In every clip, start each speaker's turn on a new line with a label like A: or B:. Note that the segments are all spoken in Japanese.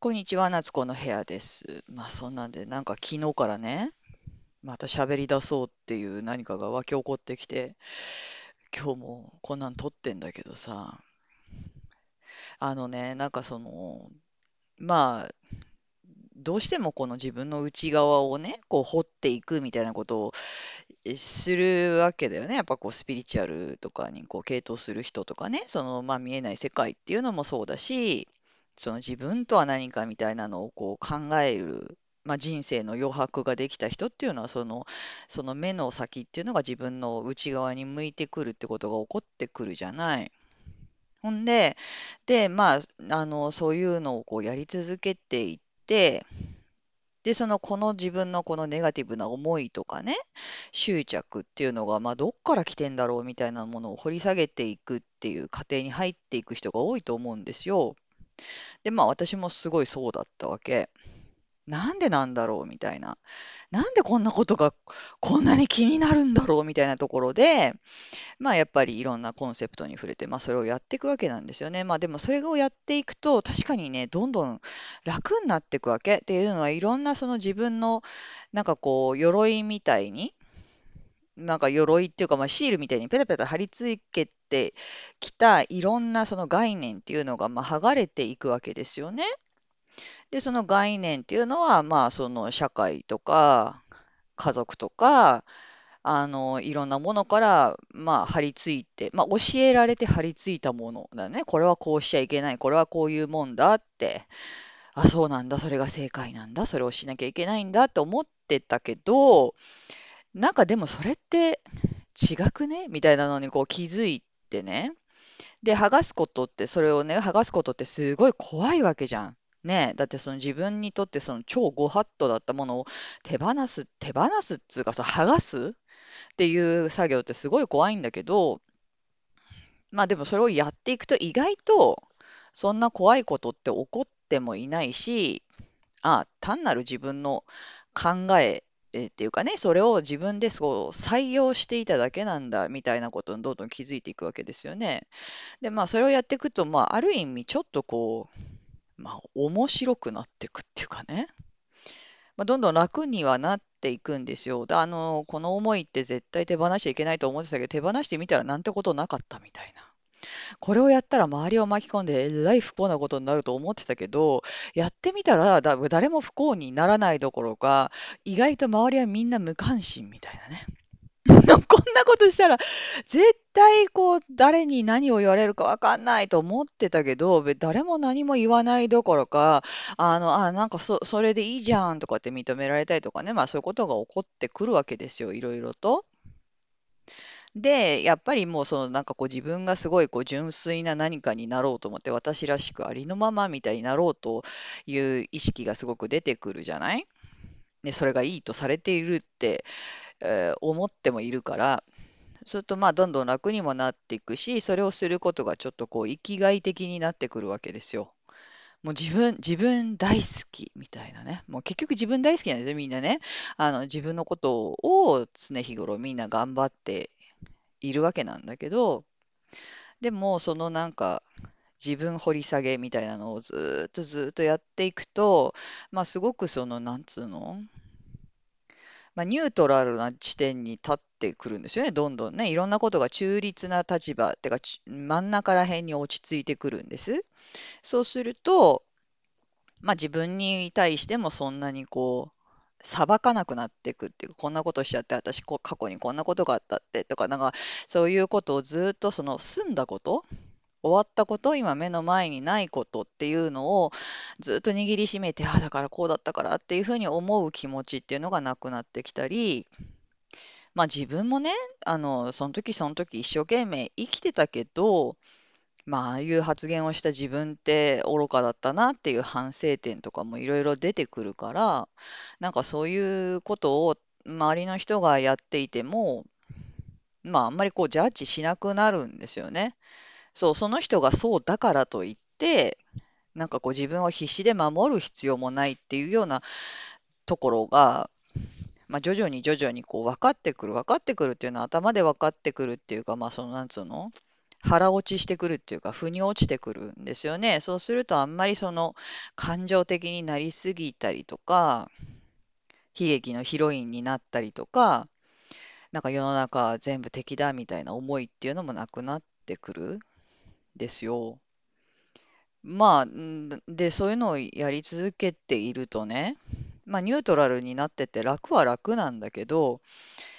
A: こんにちは、夏子の部屋です。まあそんなんで、なんか昨日からね、また喋り出そうっていう何かが湧き起こってきて、今日もこんなん撮ってんだけどさ、あのね、なんかその、まあ、どうしてもこの自分の内側をね、こう掘っていくみたいなことをするわけだよね。やっぱこうスピリチュアルとかにこう傾倒する人とかね、そのまあ見えない世界っていうのもそうだし、その自分とは何かみたいなのをこう考える、まあ、人生の余白ができた人っていうのはその、その目の先っていうのが自分の内側に向いてくるってことが起こってくるじゃない。ほんで、で、まあ、あの、そういうのをこうやり続けていって、で、その、この自分のこのネガティブな思いとかね、執着っていうのが、まあ、どっから来てんだろうみたいなものを掘り下げていくっていう過程に入っていく人が多いと思うんですよ。で、まあ私もすごいそうだったわけ。なんでなんだろうみたいな。なんでこんなことがこんなに気になるんだろうみたいなところで、まあやっぱりいろんなコンセプトに触れて、まあそれをやっていくわけなんですよね。まあでもそれをやっていくと確かにね、どんどん楽になっていくわけっていうのはいろんなその自分のなんかこう鎧みたいになんか鎧っていうか、まあ、シールみたいにペタペタ貼り付けてきたいろんなその概念っていうのが、まあ、剥がれていくわけですよね。で、その概念っていうのは、まあ、その社会とか家族とか、あの、いろんなものから、まあ、貼り付いて、まあ、教えられて貼り付いたものだね。これはこうしちゃいけない。これはこういうもんだって。あ、そうなんだ。それが正解なんだ。それをしなきゃいけないんだって思ってたけど、なんかでもそれって違くね？みたいなのにこう気づいてね。で、剥がすことって、それをね、剥がすことってすごい怖いわけじゃん。ねだってその自分にとってその超ご法度だったものを手放す、手放すっつうかさ、剥がすっていう作業ってすごい怖いんだけど、まあでもそれをやっていくと意外とそんな怖いことって起こってもいないし、あ、単なる自分の考ええっていうかね、それを自分でそう採用していただけなんだみたいなことにどんどん気づいていくわけですよね。で、まあそれをやっていくと、まあある意味ちょっとこう、まあ面白くなっていくっていうかね、まあ、どんどん楽にはなっていくんですよ。で、あの、この思いって絶対手放しちゃいけないと思ってたけど、手放してみたらなんてことなかったみたいな。これをやったら周りを巻き込んでえらい不幸なことになると思ってたけど、やってみたらだ誰も不幸にならないどころか、意外と周りはみんな無関心みたいなね。こんなことしたら、絶対こう、誰に何を言われるかわかんないと思ってたけど、誰も何も言わないどころか、あの、あ、なんかそ、それでいいじゃんとかって認められたりとかね、まあそういうことが起こってくるわけですよ、いろいろと。で、やっぱりもうそのなんかこう自分がすごいこう純粋な何かになろうと思って私らしくありのままみたいになろうという意識がすごく出てくるじゃない？ね、それがいいとされているって、えー思ってもいるから、それとまあどんどん楽にもなっていくし、それをすることがちょっとこう生きがい的になってくるわけですよ。もう自分、自分大好きみたいなね。もう結局自分大好きなんですよ、みんなね。あの自分のことを常日頃みんな頑張っているわけなんだけど、でもそのなんか自分掘り下げみたいなのをずっとずっとやっていくと、まあすごくそのなんつうの、まあ、ニュートラルな地点に立ってくるんですよね、どんどんね。いろんなことが中立な立場、ってか真ん中ら辺に落ち着いてくるんです。そうすると、まあ自分に対してもそんなにこう、裁かなくなっていくっていう、こんなことしちゃって、私こ過去にこんなことがあったってとか、なんかそういうことをずっとその済んだこと、終わったこと、今目の前にないことっていうのをずっと握りしめて、ああ、だからこうだったからっていうふうに思う気持ちっていうのがなくなってきたり、まあ自分もね、あの、その時その時一生懸命生きてたけど、まあ、ああいう発言をした自分って愚かだったなっていう反省点とかもいろいろ出てくるから、なんかそういうことを周りの人がやっていても、まああんまりこうジャッジしなくなるんですよね。そう、その人がそうだからといって、なんかこう自分を必死で守る必要もないっていうようなところが、まあ、徐々に徐々にこう分かってくる、分かってくるっていうのは頭で分かってくるっていうか、まあそのなんつうの？腹落ちしてくるっていうか、腑に落ちてくるんですよね。そうするとあんまりその感情的になりすぎたりとか、悲劇のヒロインになったりとか、なんか世の中全部敵だみたいな思いっていうのもなくなってくるんですよ。まあ、で、そういうのをやり続けているとね、まあニュートラルになってて楽は楽なんだけど、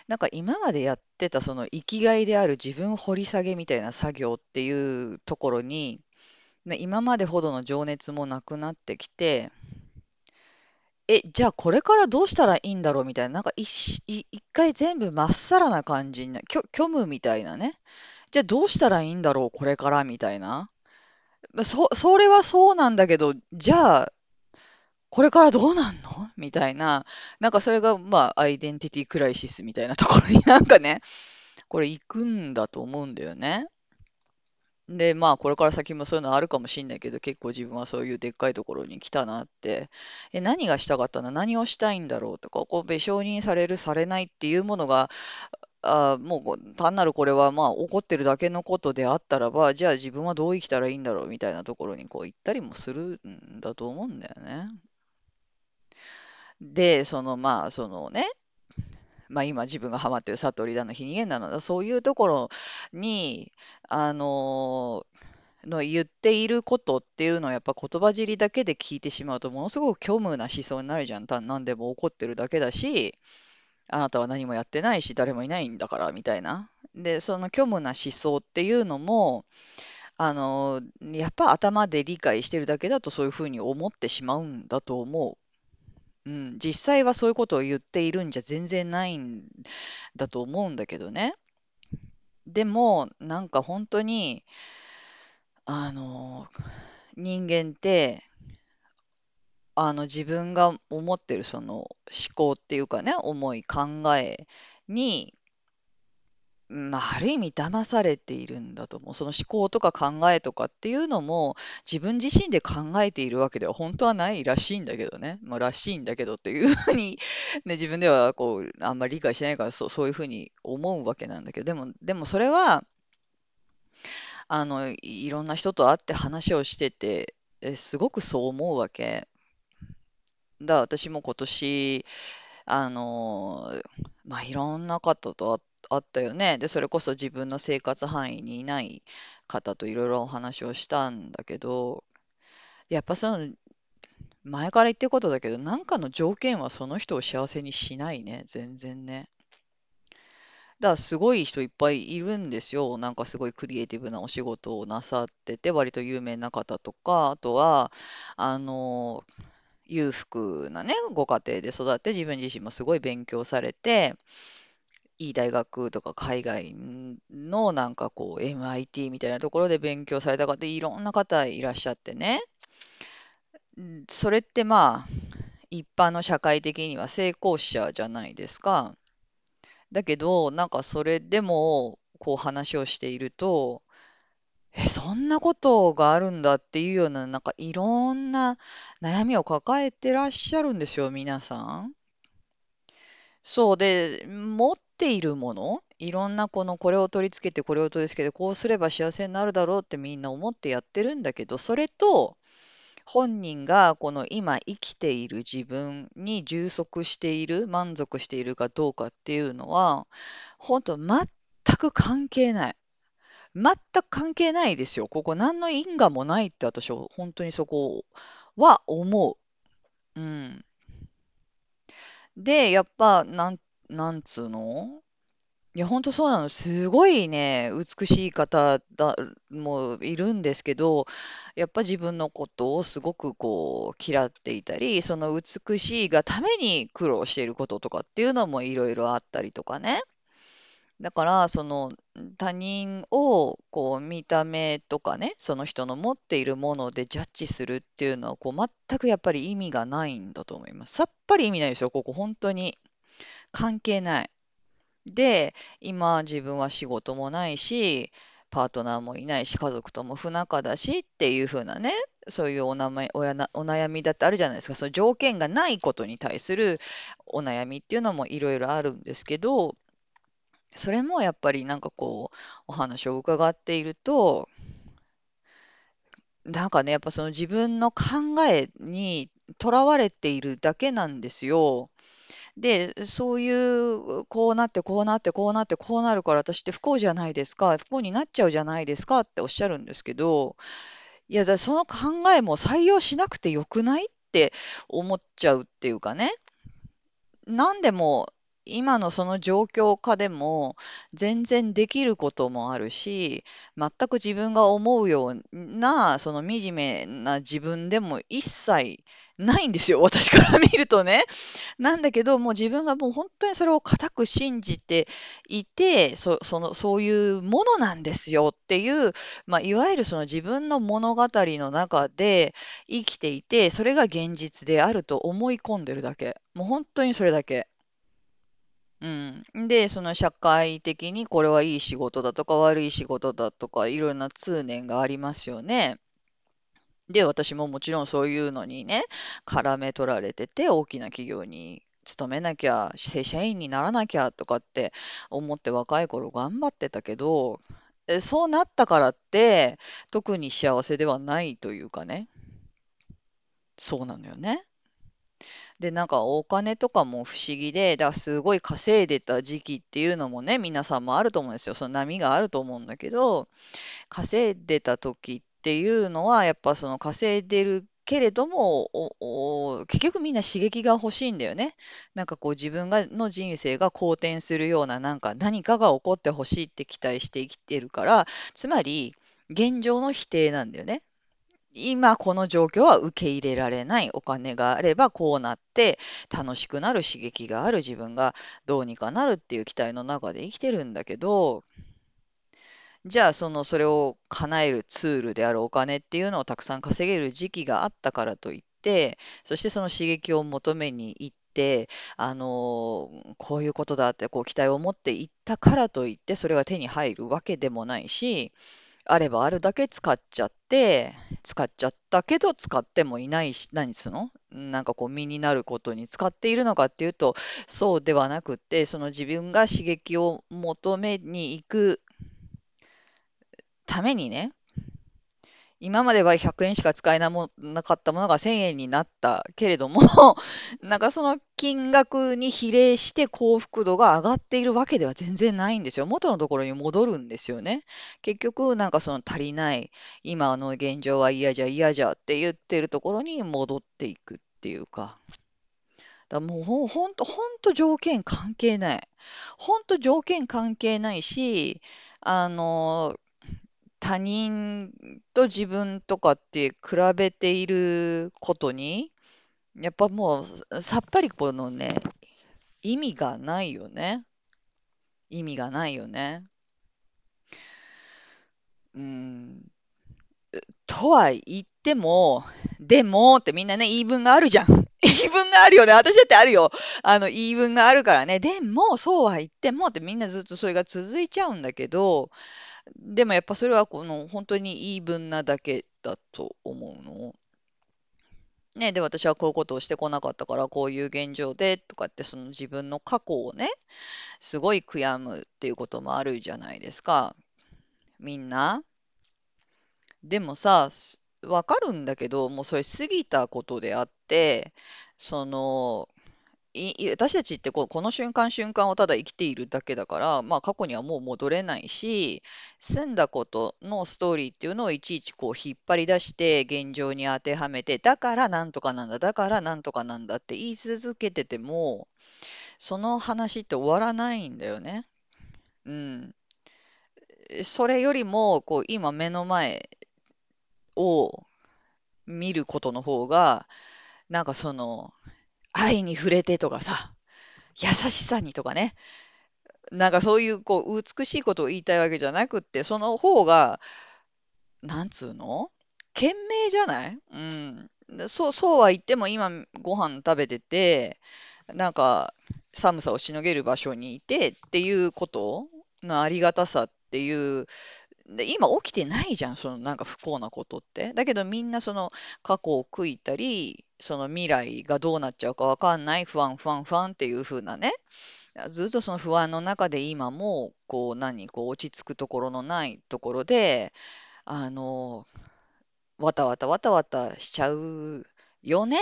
A: なんか今までやってたその生きがいである自分掘り下げみたいな作業っていうところに、まあ今までほどの情熱もなくなってきて、え、じゃあこれからどうしたらいいんだろうみたいな、なんか一し、い一回全部まっさらな感じにな、虚、虚無みたいなね。じゃあどうしたらいいんだろうこれからみたいな。まあそ、それはそうなんだけど、じゃあこれからどうなんの？みたいな、なんかそれがまあアイデンティティクライシスみたいなところに なんかね、これ行くんだと思うんだよね。で、まあ、これから先もそういうのあるかもしんないけど、結構自分はそういうでっかいところに来たなって、え、何がしたかったの？何をしたいんだろうとか、こう、べ承認される、されないっていうものが、あ、もう単なるこれはまあ起こってるだけのことであったらば、じゃあ自分はどう生きたらいいんだろうみたいなところにこう行ったりもするんだと思うんだよね。で、そのまあ、そのね、まあ今自分がハマってる悟りだの、非人間だのだ、そういうところに、あのの言っていることっていうのはやっぱ言葉尻だけで聞いてしまうとものすごく虚無な思想になるじゃん。た何でも起こってるだけだし、あなたは何もやってないし、誰もいないんだからみたいな。で、その虚無な思想っていうのも、あの、やっぱ頭で理解してるだけだとそういうふうに思ってしまうんだと思う。うん、実際はそういうことを言っているんじゃ全然ないんだと思うんだけどね。でも、なんか本当に、あの、人間って、あの自分が思ってるその思考っていうかね、思い、考えに、まあ、ある意味騙されているんだと思う。その思考とか考えとかっていうのも自分自身で考えているわけでは本当はないらしいんだけどね。まあ、らしいんだけどっていうふうに、ね、自分ではこう、あんまり理解しないからそう、そういうふうに思うわけなんだけど、でも、でもそれは、あの、いろんな人と会って話をしてて、えすごくそう思うわけ。だ私も今年、あの、まあ、いろんな方と会ってあったよね。で、それこそ自分の生活範囲にいない方といろいろお話をしたんだけど、やっぱその、前から言ってることだけど、なんかの条件はその人を幸せにしないね。全然ね。だからすごい人いっぱいいるんですよ。なんかすごいクリエイティブなお仕事をなさってて、割と有名な方とか、あとは、あの、裕福なね、ご家庭で育って自分自身もすごい勉強されて、いい大学とか海外のなんかこう MIT みたいなところで勉強された方いろんな方いらっしゃってね。それってまあ一般の社会的には成功者じゃないですか。だけどなんかそれでもこう話をしているとえ、そんなことがあるんだっていうようななんかいろんな悩みを抱えてらっしゃるんですよ、皆さん。そうで、持っているもの、いろんなこのこれを取り付けて、これを取り付けて、こうすれば幸せになるだろうってみんな思ってやってるんだけど、それと本人がこの今生きている自分に充足している、満足しているかどうかっていうのは、本当全く関係ない。全く関係ないですよ。ここ何の因果もないって私は本当にそこは思う。うん。で、やっぱ、なん、なんつうの？いや、ほんとそうなの。すごいね、美しい方だ、もいるんですけど、やっぱ自分のことをすごくこう、嫌っていたり、その美しいがために苦労していることとかっていうのもいろいろあったりとかね。だから、その他人をこう見た目とかね、その人の持っているものでジャッジするっていうのはこう全くやっぱり意味がないんだと思います。さっぱり意味ないですよ、ここ本当に。関係ない。で、今自分は仕事もないし、パートナーもいないし、家族とも不仲だしっていう風なね、そういうお名前、おやな、お悩みだってあるじゃないですか。その条件がないことに対するお悩みっていうのもいろいろあるんですけど、それもやっぱりなんかこう、お話を伺っていると、なんかね、やっぱその自分の考えにとらわれているだけなんですよ。で、そういう、こうなって、こうなって、こうなって、こうなるから私って不幸じゃないですか、不幸になっちゃうじゃないですかっておっしゃるんですけど、いや、だその考えも採用しなくてよくないって思っちゃうっていうかね。なんでも今のその状況下でも全然できることもあるし、全く自分が思うような、その惨めな自分でも一切ないんですよ、私から見るとね。なんだけど、もう自分がもう本当にそれを固く信じていて、そ、その、そういうものなんですよっていう、まあ、いわゆるその自分の物語の中で生きていて、それが現実であると思い込んでるだけ。もう本当にそれだけ。うん。で、その社会的にこれはいい仕事だとか悪い仕事だとかいろんな通念がありますよね。で、私ももちろんそういうのにね、絡め取られてて、大きな企業に勤めなきゃ、正社員にならなきゃとかって思って若い頃頑張ってたけど、えそうなったからって、特に幸せではないというかね、そうなのよね。で、なんかお金とかも不思議で、だからすごい稼いでた時期っていうのもね、皆さんもあると思うんですよ。その波があると思うんだけど、稼いでた時っていうのは、やっぱその稼いでるけれども、おお結局みんな刺激が欲しいんだよね。なんかこう自分がの人生が好転するような、なんか何かが起こってほしいって期待して生きてるから、つまり現状の否定なんだよね。今この状況は受け入れられない。お金があればこうなって楽しくなる刺激がある自分がどうにかなるっていう期待の中で生きてるんだけど、じゃあそのそれを叶えるツールであるお金っていうのをたくさん稼げる時期があったからといって、そしてその刺激を求めに行って、あのこういうことだってこう期待を持っていったからといってそれが手に入るわけでもないし、あればあるだけ使っちゃって、使っちゃったけど使ってもいないし、何つうの？なんかこう身になることに使っているのかっていうと、そうではなくって、その自分が刺激を求めに行くためにね、今までは100円しか使えなもなかったものが1000円になったけれども、なんかその金額に比例して幸福度が上がっているわけでは全然ないんですよ。元のところに戻るんですよね。結局、なんかその足りない、今の現状は嫌じゃ嫌じゃって言ってるところに戻っていくっていうか。だもうほんほんと、条件関係ない。ほんと条件関係ないし、あの、他人と自分とかって比べていることに、やっぱもうさっぱりこのね、意味がないよね。意味がないよね。うん。とは言っても、でもってみんなね、言い分があるじゃん。言い分があるよね。私だってあるよ。あの、言い分があるからね。でも、そうは言ってもってみんなずっとそれが続いちゃうんだけど、でもやっぱそれはこの本当に言い分なだけだと思うの。ね、で、私はこういうことをしてこなかったから、こういう現状でとかって、その自分の過去をね、すごい悔やむっていうこともあるじゃないですか。みんな。でもさ、わかるんだけど、もうそれ過ぎたことであって、その、私たちってこうこの瞬間瞬間をただ生きているだけだから、まあ、過去にはもう戻れないし済んだことのストーリーっていうのをいちいちこう引っ張り出して現状に当てはめてだからなんとかなんだだからなんとかなんだって言い続けててもその話って終わらないんだよね。うん、それよりもこう今目の前を見ることの方がなんかその愛に触れてとかさ優しさにとかね。なんかそういうこう美しいことを言いたいわけじゃなくって、その方が、なんつうの？賢明じゃない？うん。そう、そうは言っても今ご飯食べてて、なんか寒さをしのげる場所にいてっていうことのありがたさっていう、で、今起きてないじゃん、そのなんか不幸なことって。だけどみんなその過去を悔いたり、その未来がどうなっちゃうかわかんない、不安、不安、不安っていう風なね、ずっとその不安の中で今も、こう何、こう落ち着くところのないところで、あの、わたわたわたわたしちゃうよね。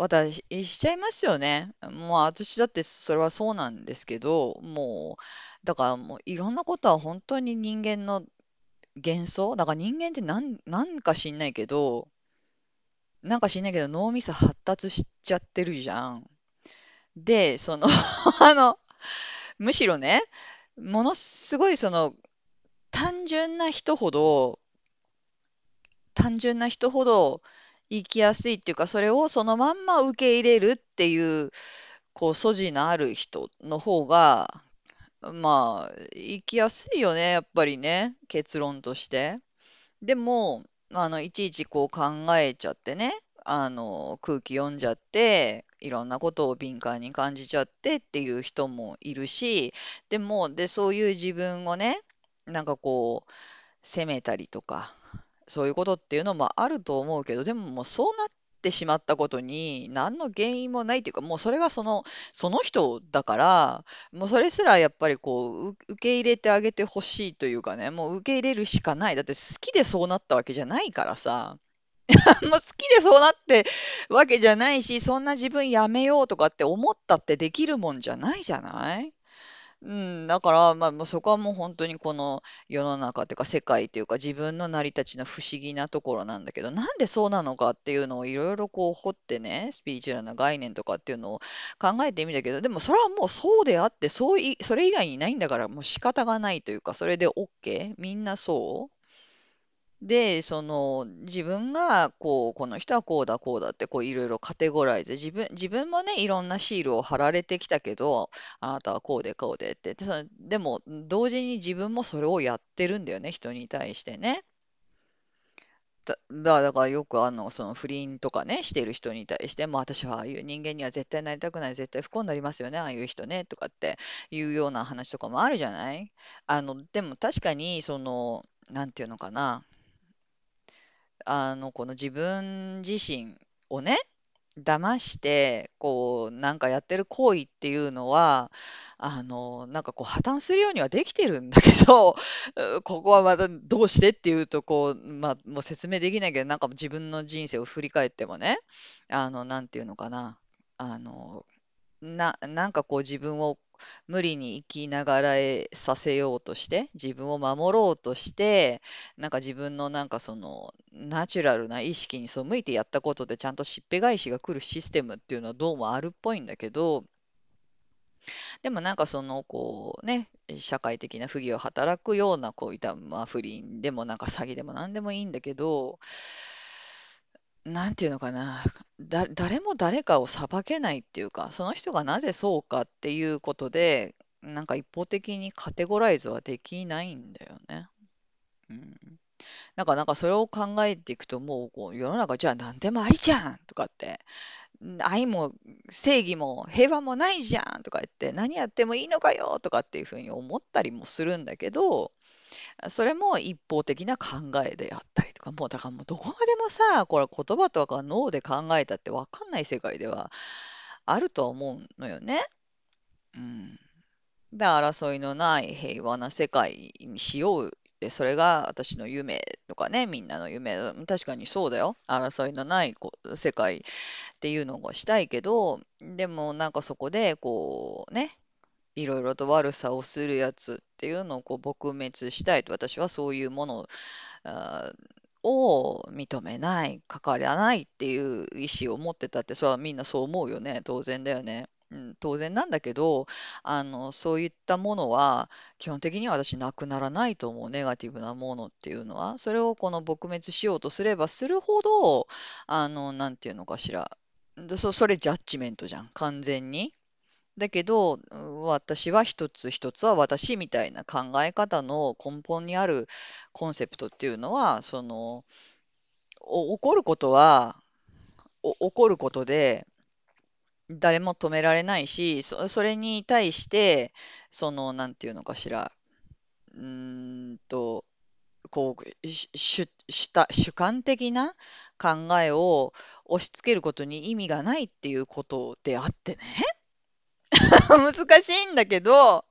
A: わたしちゃいますよね。もう私だってそれはそうなんですけど、もう、だからもういろんなことは本当に人間の幻想だから人間ってなん、なんか知んないけど、なんか知んないけど脳みそ発達しちゃってるじゃん。で、その あの、むしろね、ものすごいその単純な人ほど、単純な人ほど生きやすいっていうか、それをそのまんま受け入れるっていう、こう、素地のある人の方が、まあ、生きやすいよね、やっぱりね、結論として。でも、あの、いちいちこう考えちゃってね、あの、空気読んじゃって、いろんなことを敏感に感じちゃってっていう人もいるし、でも、で、そういう自分をね、なんかこう、責めたりとか、そういうことっていうのもあると思うけど、でももうそうなってしまったことに何の原因もないっていうか、もうそれがその、その人だから、もうそれすらやっぱりこう、う受け入れてあげてほしいというかね、もう受け入れるしかない。だって好きでそうなったわけじゃないからさ。もう好きでそうなってわけじゃないし、そんな自分やめようとかって思ったってできるもんじゃないじゃない？うん、だから、まあ、そこはもう本当にこの世の中というか世界というか自分の成り立ちの不思議なところなんだけど、なんでそうなのかっていうのをいろいろこう掘ってね、スピリチュアルな概念とかっていうのを考えてみたけど、でもそれはもうそうであって、そうい、それ以外にないんだからもう仕方がないというか、それで OK? みんなそう？で、その自分がこう、この人はこうだ、こうだってこういろいろカテゴライズ、自分、自分もね、いろんなシールを貼られてきたけど、あなたはこうでこうでって、で、そのでも同時に自分もそれをやってるんだよね、人に対してね。だ、だだからよくあの、その不倫とかね、してる人に対して、もう私はああいう人間には絶対なりたくない、絶対不幸になりますよね、ああいう人ね、とかっていうような話とかもあるじゃない？あの、でも確かに、その、なんていうのかな。あの、この自分自身をね、騙して、こう、なんかやってる行為っていうのは、あの、なんかこう破綻するようにはできてるんだけど、う ここはまたどうしてっていうと、こう、まあ、もう説明できないけど、なんか自分の人生を振り返ってもね、あの、なんていうのかな、あの、な、なんかこう自分を無理に生きながらえさせようとして、自分を守ろうとして、なんか自分のなんかそのナチュラルな意識に背いてやったことでちゃんとしっぺ返しが来るシステムっていうのはどうもあるっぽいんだけど、でもなんかそのこうね、社会的な不義を働くようなこういった、まあ、不倫でもなんか詐欺でも何でもいいんだけど、なんていうのかな、だ、誰も誰かを裁けないっていうか、その人がなぜそうかっていうことで、なんか一方的にカテゴライズはできないんだよね。うん。なんか、なんかそれを考えていくと、もうこう世の中じゃあ何でもありじゃんとかって、愛も正義も平和もないじゃんとか言って、何やってもいいのかよとかっていうふうに思ったりもするんだけど、それも一方的な考えであったりとか、もうだからもうどこまでもさ、これ言葉とか脳で考えたって分かんない世界ではあるとは思うのよね。うん。で、争いのない平和な世界にしようっ、それが私の夢とかね、みんなの夢、確かにそうだよ。争いのないこ世界っていうのがしたいけど、でもなんかそこでこうね、いろいろと悪さをするやつっていうのをこう撲滅したいと私はそういうものを認めない、関わらないっていう意思を持ってたって、それはみんなそう思うよね。当然だよね。うん、当然なんだけど、あの、そういったものは、基本的には私なくならないと思う。ネガティブなものっていうのは。それをこの撲滅しようとすればするほど、あの、なんていうのかしら。そ、それジャッジメントじゃん。完全に。だけど、私は一つ一つは私みたいな考え方の根本にあるコンセプトっていうのは、その、お起こることは、お起こることで、誰も止められないし、そ、それに対して、その、なんていうのかしら、うんと、こう、し主、主た主観的な考えを押し付けることに意味がないっていうことであってね。難しいんだけど、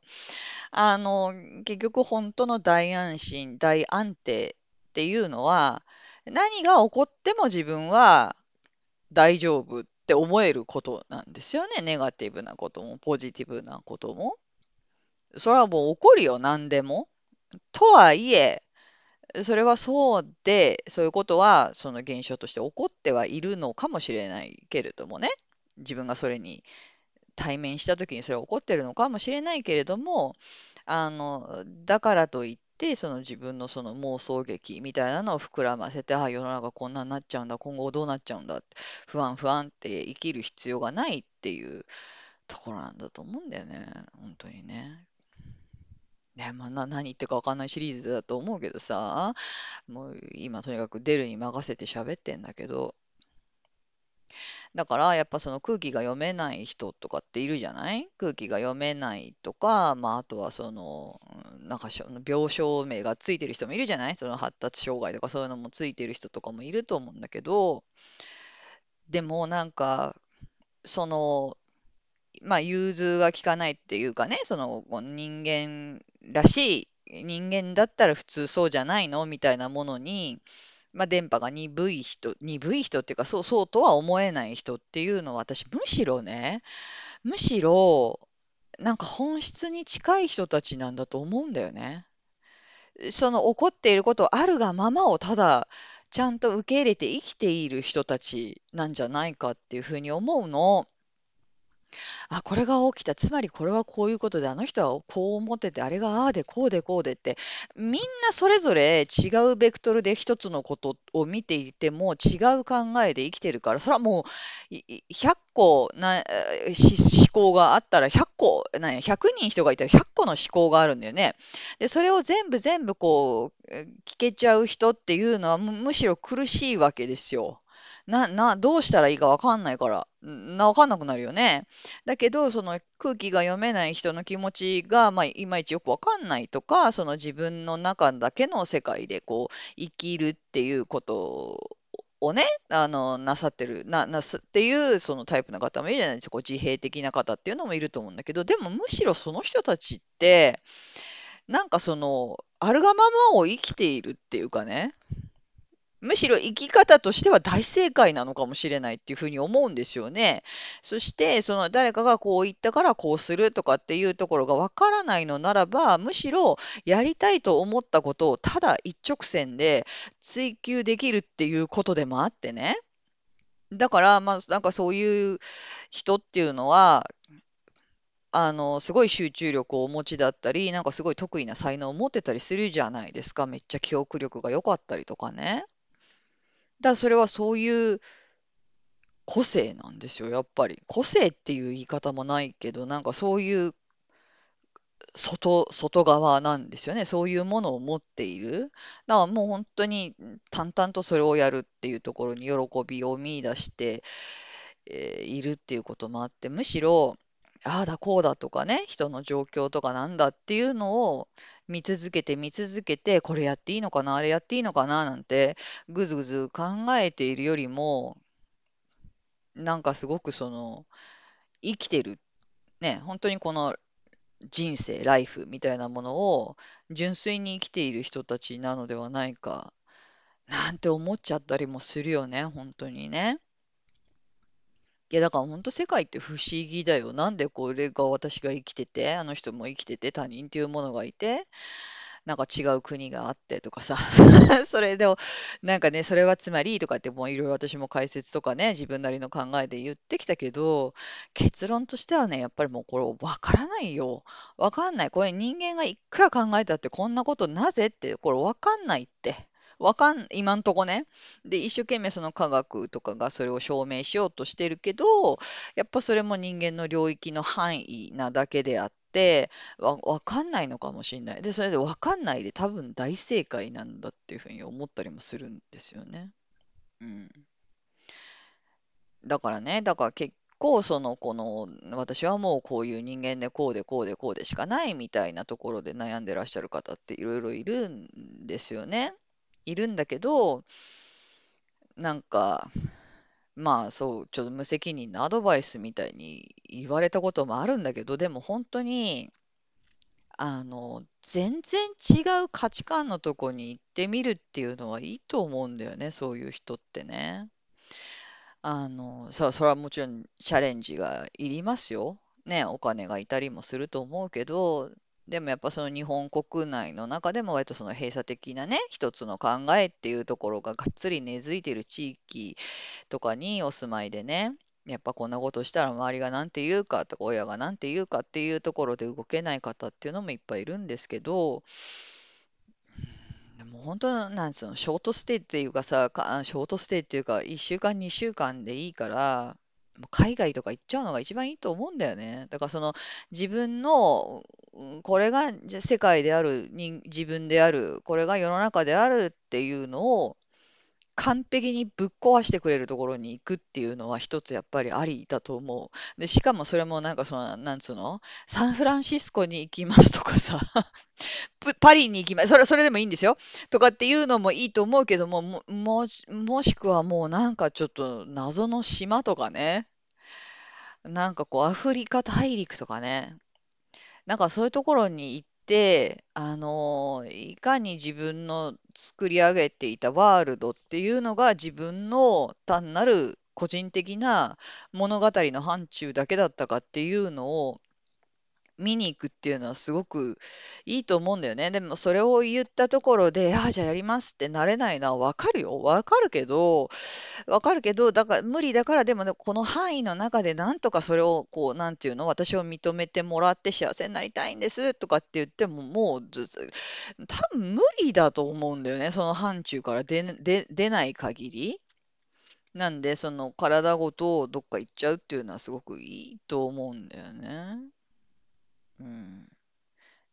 A: あの、結局本当の大安心、大安定っていうのは、何が起こっても自分は大丈夫って思えることなんですよね。ネガティブなことも、ポジティブなことも。それはもう起こるよ、何でも。とはいえ、それはそうで、そういうことはその現象として起こってはいるのかもしれないけれどもね。自分がそれに対面した時にそれ起こってるのかもしれないけれども、あの、だからといって、その自分のその妄想劇みたいなのを膨らませて、ああ、世の中こんなになっちゃうんだ、今後どうなっちゃうんだって、不安不安って生きる必要がないっていうところなんだと思うんだよね。本当にね。ね、まあ、な、何言ってかわかんないシリーズだと思うけどさ、もう今とにかく出るに任せて喋ってんだけど、だからやっぱその空気が読めない人とかっているじゃない？空気が読めないとか、まああとはその、なんか病床名がついてる人もいるじゃない？その発達障害とかそういうのもついてる人とかもいると思うんだけど、でもなんか、その、まあ融通が利かないっていうかね、その人間らしい、人間だったら普通そうじゃないの？みたいなものに、まあ、電波が鈍い人、鈍い人っていうか、そう、そうとは思えない人っていうのは、私、むしろね、むしろ、なんか本質に近い人たちなんだと思うんだよね。その起こっていることあるがままをただ、ちゃんと受け入れて生きている人たちなんじゃないかっていうふうに思うの。あ、これが起きた。つまりこれはこういうことで、あの人はこう思ってて、あれがああでこうでこうでって、みんなそれぞれ違うベクトルで一つのことを見ていても違う考えで生きてるから、それはもうい100個なし思考があったら100個、な100人人がいたら100個の思考があるんだよね。で、それを全部全部こう聞けちゃう人っていうのはむむしろ苦しいわけですよ。な、な、どうしたらいいかわかんないから、な、わかんなくなるよね。だけど、その空気が読めない人の気持ちが、まあ、いまいちよくわかんないとか、その自分の中だけの世界でこう、生きるっていうことをね、あの、なさってる、な、なすっていう、そのタイプの方もいるじゃないですか。こ自閉的な方っていうのもいると思うんだけど、でもむしろその人たちって、なんかその、あるがままを生きているっていうかね、むしろ生き方としては大正解なのかもしれないっていうふうに思うんですよね。そして、その誰かがこう言ったからこうするとかっていうところがわからないのならば、むしろやりたいと思ったことをただ一直線で追求できるっていうことでもあってね。だから、まあ、なんかそういう人っていうのは、あの、すごい集中力をお持ちだったり、なんかすごい得意な才能を持ってたりするじゃないですか。めっちゃ記憶力が良かったりとかね。だそれはそういう個性なんですよ、やっぱり。個性っていう言い方もないけど、なんかそういう外、外側なんですよね。そういうものを持っている。だからもう本当に淡々とそれをやるっていうところに喜びを見出して、えーいるっていうこともあって、むしろ、ああだこうだとかね、人の状況とかなんだっていうのを見続けて見続けて、これやっていいのかな、あれやっていいのかななんてぐずぐず考えているよりも、なんかすごくその生きてる、ね、本当にこの人生、ライフみたいなものを純粋に生きている人たちなのではないか、なんて思っちゃったりもするよね、本当にね。いや、だから本当世界って不思議だよ。なんでこれが私が生きてて、あの人も生きてて、他人っていうものがいて、なんか違う国があってとかさ。それで、なんかね、それはつまりとかってもういろいろ私も解説とかね、自分なりの考えで言ってきたけど、結論としてはね、やっぱりもうこれわからないよ。わかんない。これ人間がいくら考えたってこんなことなぜって、これわかんないって。わかん、今んとこね。で、一生懸命その科学とかがそれを証明しようとしてるけど、やっぱそれも人間の領域の範囲なだけであって、わ、わかんないのかもしれない。で、それでわかんないで多分大正解なんだっていうふうに思ったりもするんですよね。うん。だからね、だから結構その、この、私はもうこういう人間でこうでこうでこうでしかないみたいなところで悩んでらっしゃる方っていろいろいるんですよね。いるんだけど、なんか、まあそう、ちょっと無責任なアドバイスみたいに言われたこともあるんだけど、でも本当に、あの、全然違う価値観のとこに行ってみるっていうのはいいと思うんだよね、そういう人ってね。あの、さ、それはもちろんチャレンジがいりますよ。ね、お金がいたりもすると思うけど、でもやっぱその日本国内の中でも割とその閉鎖的なね、一つの考えっていうところががっつり根付いてる地域とかにお住まいでね、やっぱこんなことしたら周りが何て言うかとか親が何て言うかっていうところで動けない方っていうのもいっぱいいるんですけど、でも本当なんつうの、ショートステイっていうかさ、かショートステイっていうか、1週間、2週間でいいから、海外とか行っちゃうのが一番いいと思うんだよね。だからその自分の、うんこれがじゃ世界である、人自分である、これが世の中であるっていうのを完璧にぶっ壊してくれるところに行くっていうのは一つやっぱりありだと思う。で、しかもそれもなんかその、なんつうの？サンフランシスコに行きますとかさ、パリに行きます。それ、それでもいいんですよ。とかっていうのもいいと思うけども、も、も、もしくはもうなんかちょっと謎の島とかね。なんかこうアフリカ大陸とかね。なんかそういうところに行って、あのいかに自分の作り上げていたワールドっていうのが自分の単なる個人的な物語の範疇だけだったかっていうのを見に行くっていうのはすごくいいと思うんだよね。でもそれを言ったところで、ああ、じゃあやりますってなれないのはわかるよ。わかるけど、わかるけど、だから無理だからでもね、この範囲の中でなんとかそれをこう、なんていうの、私を認めてもらって幸せになりたいんですとかって言っても、もうずず多分無理だと思うんだよね。その範疇から出、出、出ない限り。なんで、その体ごとどっか行っちゃうっていうのはすごくいいと思うんだよね。うん。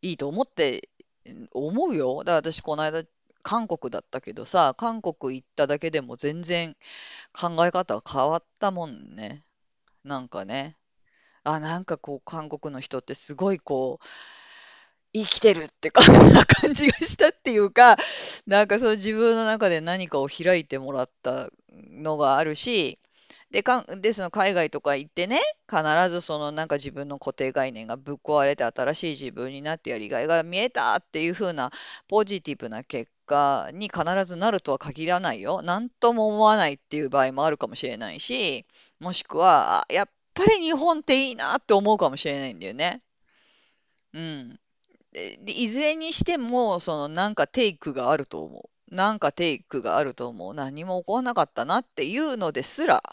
A: いいと思って、思うよ。だから私、この間、韓国だったけどさ、韓国行っただけでも全然考え方が変わったもんね。なんかね。あ、なんかこう、韓国の人ってすごいこう、生きてるって感じがしたっていうか、なんかそう自分の中で何かを開いてもらったのがあるし、で、かん、で、その海外とか行ってね、必ずそのなんか自分の固定概念がぶっ壊れて新しい自分になってやりがいが見えたっていう風なポジティブな結果に必ずなるとは限らないよ。なんとも思わないっていう場合もあるかもしれないし、もしくは、やっぱり日本っていいなって思うかもしれないんだよね。うん。で、でいずれにしても、そのなんかテイクがあると思う。なんかテイクがあると思う。何も起こらなかったなっていうのですら、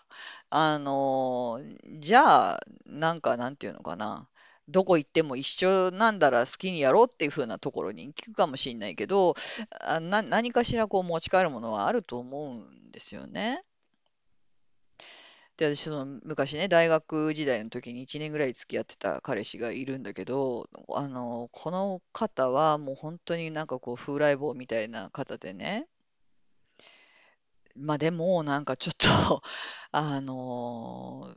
A: あのじゃあ、なんかなんていうのかな。どこ行っても一緒なんだら好きにやろうっていう風なところに聞くかもしれないけど、あ、な、何かしらこう持ち帰るものはあると思うんですよね。で、私、その昔ね、大学時代の時に1年ぐらい付き合ってた彼氏がいるんだけど、あの、この方はもう本当になんかこう風来坊みたいな方でね、まあでもなんかちょっと あの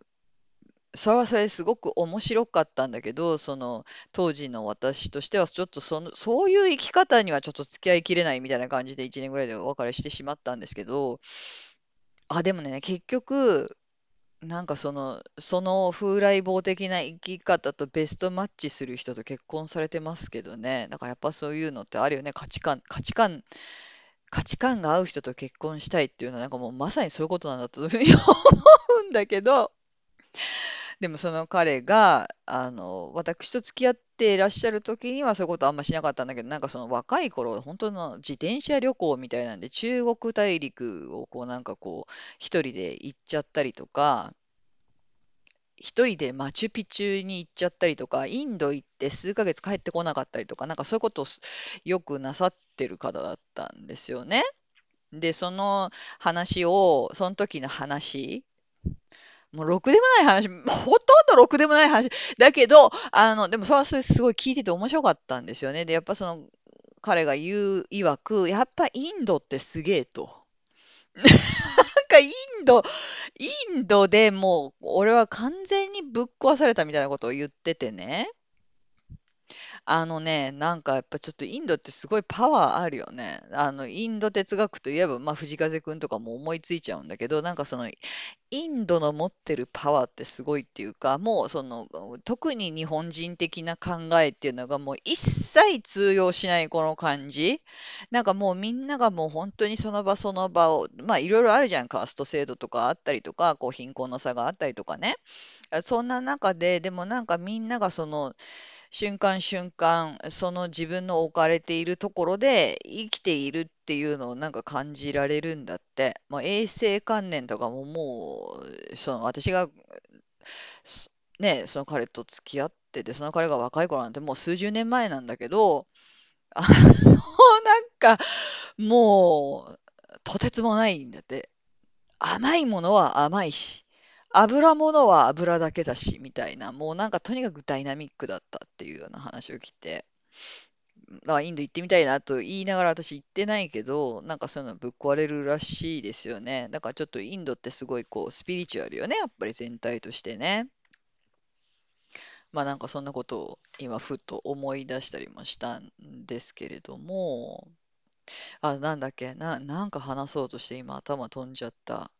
A: それはそれすごく面白かったんだけど、その当時の私としてはちょっとその、そういう生き方にはちょっと付き合いきれないみたいな感じで1年ぐらいでお別れしてしまったんですけど、あ、でもね、結局、なんかその、その風来坊的な生き方とベストマッチする人と結婚されてますけどね。だからやっぱそういうのってあるよね。価値観、価値観、価値観が合う人と結婚したいっていうのはなんかもうまさにそういうことなんだというふうに思うんだけど、でもその彼が、あの、私と付き合っていらっしゃる時にはそういうことあんましなかったんだけど、なんかその若い頃、本当の自転車旅行みたいなんで、中国大陸をこうなんかこう、一人で行っちゃったりとか、一人でマチュピチュに行っちゃったりとか、インド行って数ヶ月帰ってこなかったりとか、なんかそういうことをよくなさってる方だったんですよね。で、その話を、その時の話もうろくでもない話、ほとんどろくでもない話。だけど、あの、でもそれはそれすごい聞いてて面白かったんですよね。で、やっぱその、彼が言う曰く、やっぱインドってすげえと。なんかインド、インドでもう、俺は完全にぶっ壊されたみたいなことを言っててね。あのね、なんかやっぱちょっとインドってすごいパワーあるよね。あの、インド哲学といえば、まあ、藤風くんとかも思いついちゃうんだけど、なんかその、インドの持ってるパワーってすごいっていうか、もうその、特に日本人的な考えっていうのがもう一切通用しないこの感じ。なんかもうみんながもう本当にその場その場を、まあいろいろあるじゃん、カースト制度とかあったりとか、こう貧困の差があったりとかね。そんな中で、でもなんかみんながその、瞬間瞬間、その自分の置かれているところで生きているっていうのをなんか感じられるんだって。もう衛生観念とかももう、その私がね、その彼と付き合ってて、その彼が若い頃なんてもう数十年前なんだけど、あの、なんかもう、とてつもないんだって。甘いものは甘いし、油ものは油だけだし、みたいな、もうなんかとにかくダイナミックだったっていうような話を聞いて、だからインド行ってみたいなと言いながら私行ってないけど、なんかそういうのぶっ壊れるらしいですよね。だからちょっとインドってすごいこうスピリチュアルよね、やっぱり全体としてね。まあなんかそんなことを今ふっと思い出したりもしたんですけれども、あ、なんだっけ、な、なんか話そうとして今頭飛んじゃった。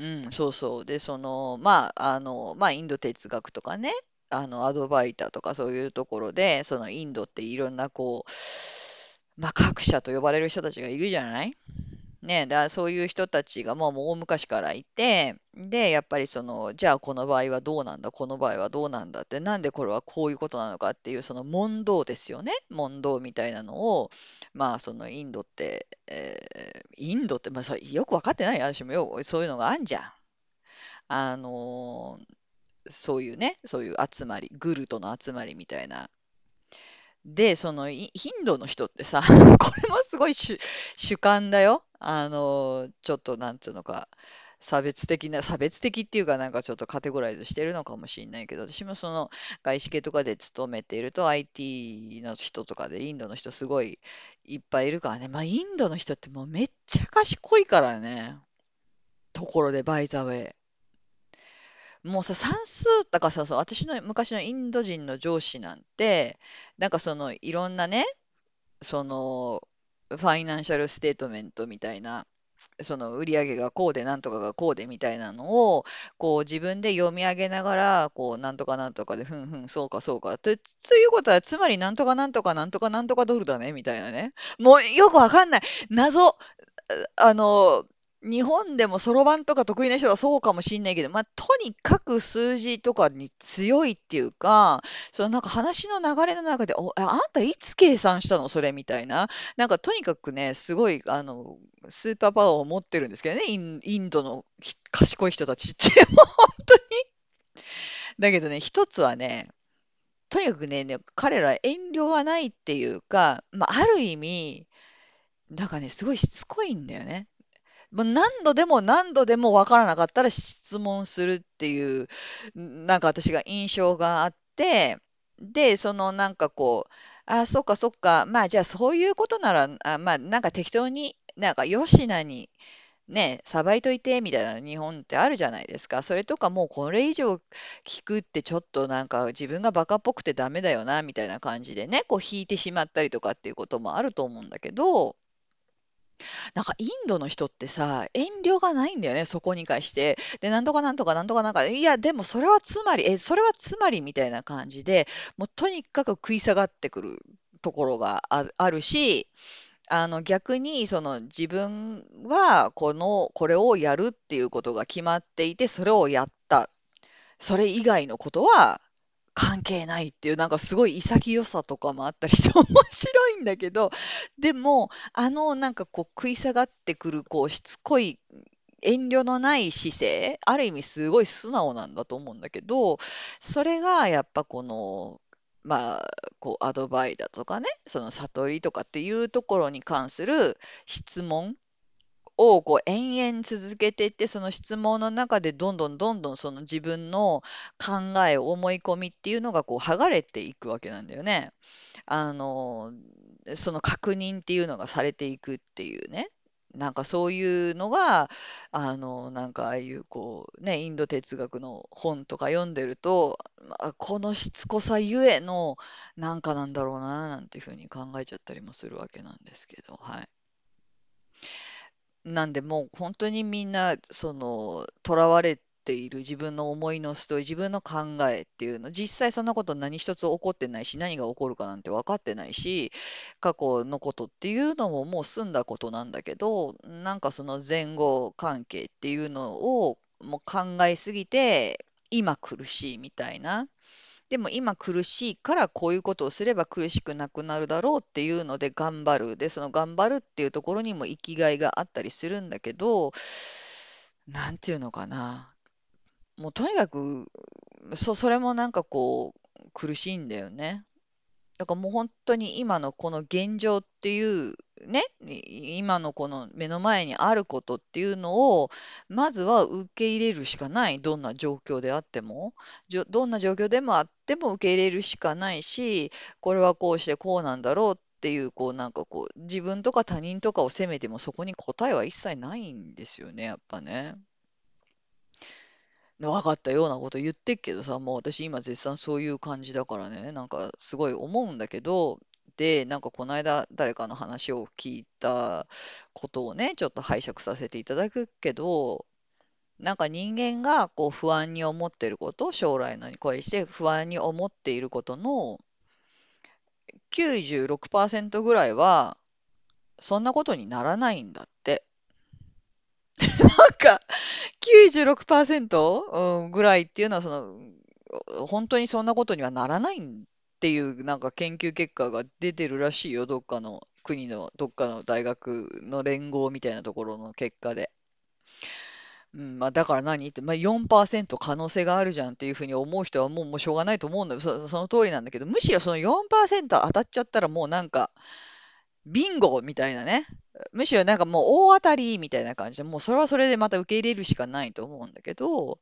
A: うん、そうそう。で、その、まあ、あの、まあ、インド哲学とかね、あの、アドバイターとかそういうところで、そのインドっていろんなこう、まあ、各社と呼ばれる人たちがいるじゃない？ね、だそういう人たちがもう、もう大昔からいて、で、やっぱりその、じゃあこの場合はどうなんだ、この場合はどうなんだって、なんでこれはこういうことなのかっていう、その問答ですよね。問答みたいなのを、まあ、そのインドって、えーインドって、まあ、それよく分かってない？私もよ、そういうのがあんじゃん。あのーそういうね、そういう集まり、グルトの集まりみたいな。で、そのインドの人ってさ、これもすごい主、主観だよ。あの、ちょっとなんつうのか、差別的な、差別的っていうかなんかちょっとカテゴライズしてるのかもしれないけど、私もその外資系とかで勤めていると IT の人とかでインドの人すごいいっぱいいるからね。まあインドの人ってもうめっちゃ賢いからね。ところで by the way。もうさ、算数だかさ、そう私の昔のインド人の上司なんて、なんかそのいろんなね、その financial statement みたいな、その売上がこうでなんとかがこうでみたいなのを、こう自分で読み上げながら、こうなんとかなんとかで、ふんふん、そうかそうか。と、ということは、つまりなんとかなんとかなんとかなんとかドルだね、みたいなね。もうよくわかんない。謎。あの、日本でもそろばんとか得意な人はそうかもしんないけど、まあ、とにかく数字とかに強いっていうか、そのなんか話の流れの中で、お、あんたいつ計算したのそれみたいな。なんかとにかくね、すごい、あの、スーパーパワーを持ってるんですけどね、イン、インドの賢い人たちって、本当に。だけどね、一つはね、とにかくね、ね彼ら遠慮がないっていうか、まあ、ある意味、なんかね、すごいしつこいんだよね。もう何度でも何度でも分からなかったら質問するっていう、なんか私が印象があって、で、そのなんかこう、あ、そっかそっか、まあじゃあそういうことなら、あ、まあなんか適当に、なんかよしなに、ね、さばいといてみたいな日本ってあるじゃないですか。それとかもうこれ以上聞くってちょっとなんか自分がバカっぽくてダメだよなみたいな感じでね、こう引いてしまったりとかっていうこともあると思うんだけど、なんかインドの人ってさ、遠慮がないんだよね、そこに関して。で、なんとかなんとかなんとかなんか、いや、でもそれはつまり、え、それはつまりみたいな感じで、もうとにかく食い下がってくるところがああるし、あの逆にその自分はこのこれをやるっていうことが決まっていてそれをやったそれ以外のことは関係ないっていう、なんかすごい潔さとかもあったりして面白いんだけど、でも、あのなんかこう食い下がってくるこうしつこい遠慮のない姿勢、ある意味すごい素直なんだと思うんだけど、それがやっぱこの、まあ、こうアドバイだとかね、その悟りとかっていうところに関する質問をこう延々続けていって、その質問の中でどんどんどんどんその自分の考え、思い込みっていうのがこう剥がれていくわけなんだよね。あの、その確認っていうのがされていくっていうね。なんかそういうのが、あの、なんかああいうこう、ね、インド哲学の本とか読んでると、まあ、このしつこさゆえの、なんかなんだろうな、なんていうふうに考えちゃったりもするわけなんですけど、はい。なんでもう本当にみんな、その、囚われている自分の思いのストーリー、自分の考えっていうの、実際そんなこと何一つ起こってないし、何が起こるかなんて分かってないし、過去のことっていうのももう済んだことなんだけど、なんかその前後関係っていうのをもう考えすぎて、今苦しいみたいな。でも今苦しいからこういうことをすれば苦しくなくなるだろうっていうので頑張る。で、その頑張るっていうところにも生きがいがあったりするんだけど、なんていうのかな。もうとにかく、そ、それもなんかこう苦しいんだよね。だからもう本当に今のこの現状っていうね、今のこの目の前にあることっていうのを、まずは受け入れるしかない。どんな状況であっても。じょどんな状況でもあっても受け入れるしかないし、これはこうしてこうなんだろうっていう、こうなんかこう、自分とか他人とかを責めてもそこに答えは一切ないんですよね、やっぱね。分かったようなこと言ってっけどさ、もう私今絶賛そういう感じだからね、なんかすごい思うんだけど、で、なんかこの間誰かの話を聞いたことをね、ちょっと拝借させていただくけど、なんか人間がこう不安に思ってること、将来のに対して不安に思っていることの96%ぐらいはそんなことにならないんだって。なんか96%、うん、ぐらいっていうのは、その、本当にそんなことにはならないっていうなんか研究結果が出てるらしいよ。どっかの国の、どっかの大学の連合みたいなところの結果で。うん、まあ、だから何？って、まあ、4%可能性があるじゃんっていうふうに思う人はもう、もうしょうがないと思うんだよ。そ、その通りなんだけど、むしろその4%当たっちゃったらもうなんか、ビンゴみたいなね。むしろなんかもう大当たりみたいな感じで、もうそれはそれでまた受け入れるしかないと思うんだけど、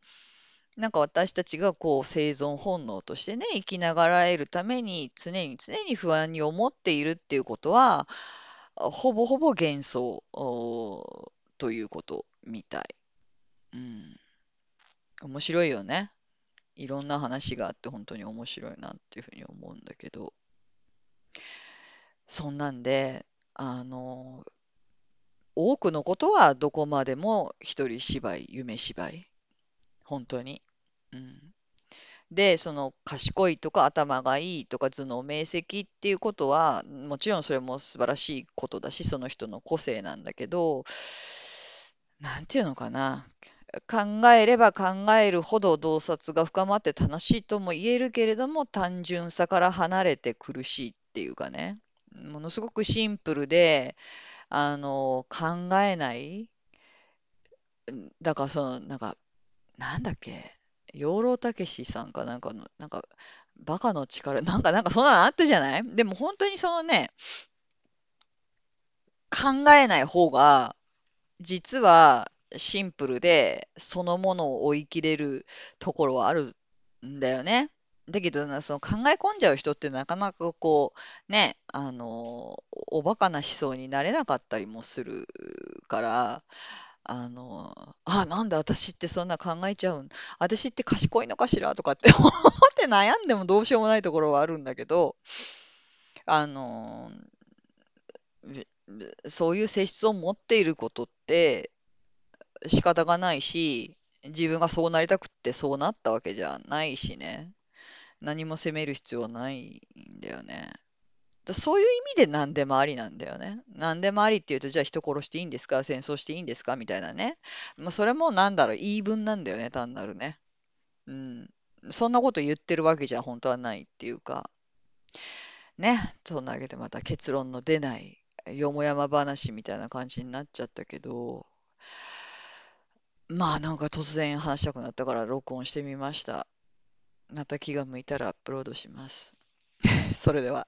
A: なんか私たちがこう生存本能としてね、生きながらえるために常に常に不安に思っているっていうことは、ほぼほぼ幻想ということみたい。うん。面白いよね。いろんな話があって本当に面白いなっていうふうに思うんだけど。そんなんで、あの、多くのことはどこまでも一人芝居、夢芝居。本当に。うん。で、その賢いとか頭がいいとか頭脳明晰っていうことは、もちろんそれも素晴らしいことだし、その人の個性なんだけど、なんていうのかな。考えれば考えるほど洞察が深まって楽しいとも言えるけれども、単純さから離れて苦しいっていうかね。ものすごくシンプルで、あの、考えない。だからその、なんか、なんだっけ、養老孟司さんかなんかの、なんか、バカの力、なんか、なんかそんなのあったじゃない？でも本当にそのね、考えない方が、実はシンプルで、そのものを追い切れるところはあるんだよね。だけどな、その考え込んじゃう人ってなかなかこう、ね、あの、おバカな思想になれなかったりもするから、あの、あ、なんで私ってそんな考えちゃうん、私って賢いのかしらとかって 思って悩んでもどうしようもないところはあるんだけど、あの、そういう性質を持っていることって仕方がないし、自分がそうなりたくってそうなったわけじゃないしね。何も責める必要ないんだよね。だそういう意味で何でもありなんだよね。何でもありっていうと、じゃあ人殺していいんですか？戦争していいんですか？みたいなね。まあ、それもなんだろう、言い分なんだよね、単なるね。うん。そんなこと言ってるわけじゃ本当はないっていうか。ね。そんなわけでまた結論の出ないよもやま話みたいな感じになっちゃったけど、まあなんか突然話したくなったから録音してみました。また気が向いたらアップロードします。それでは。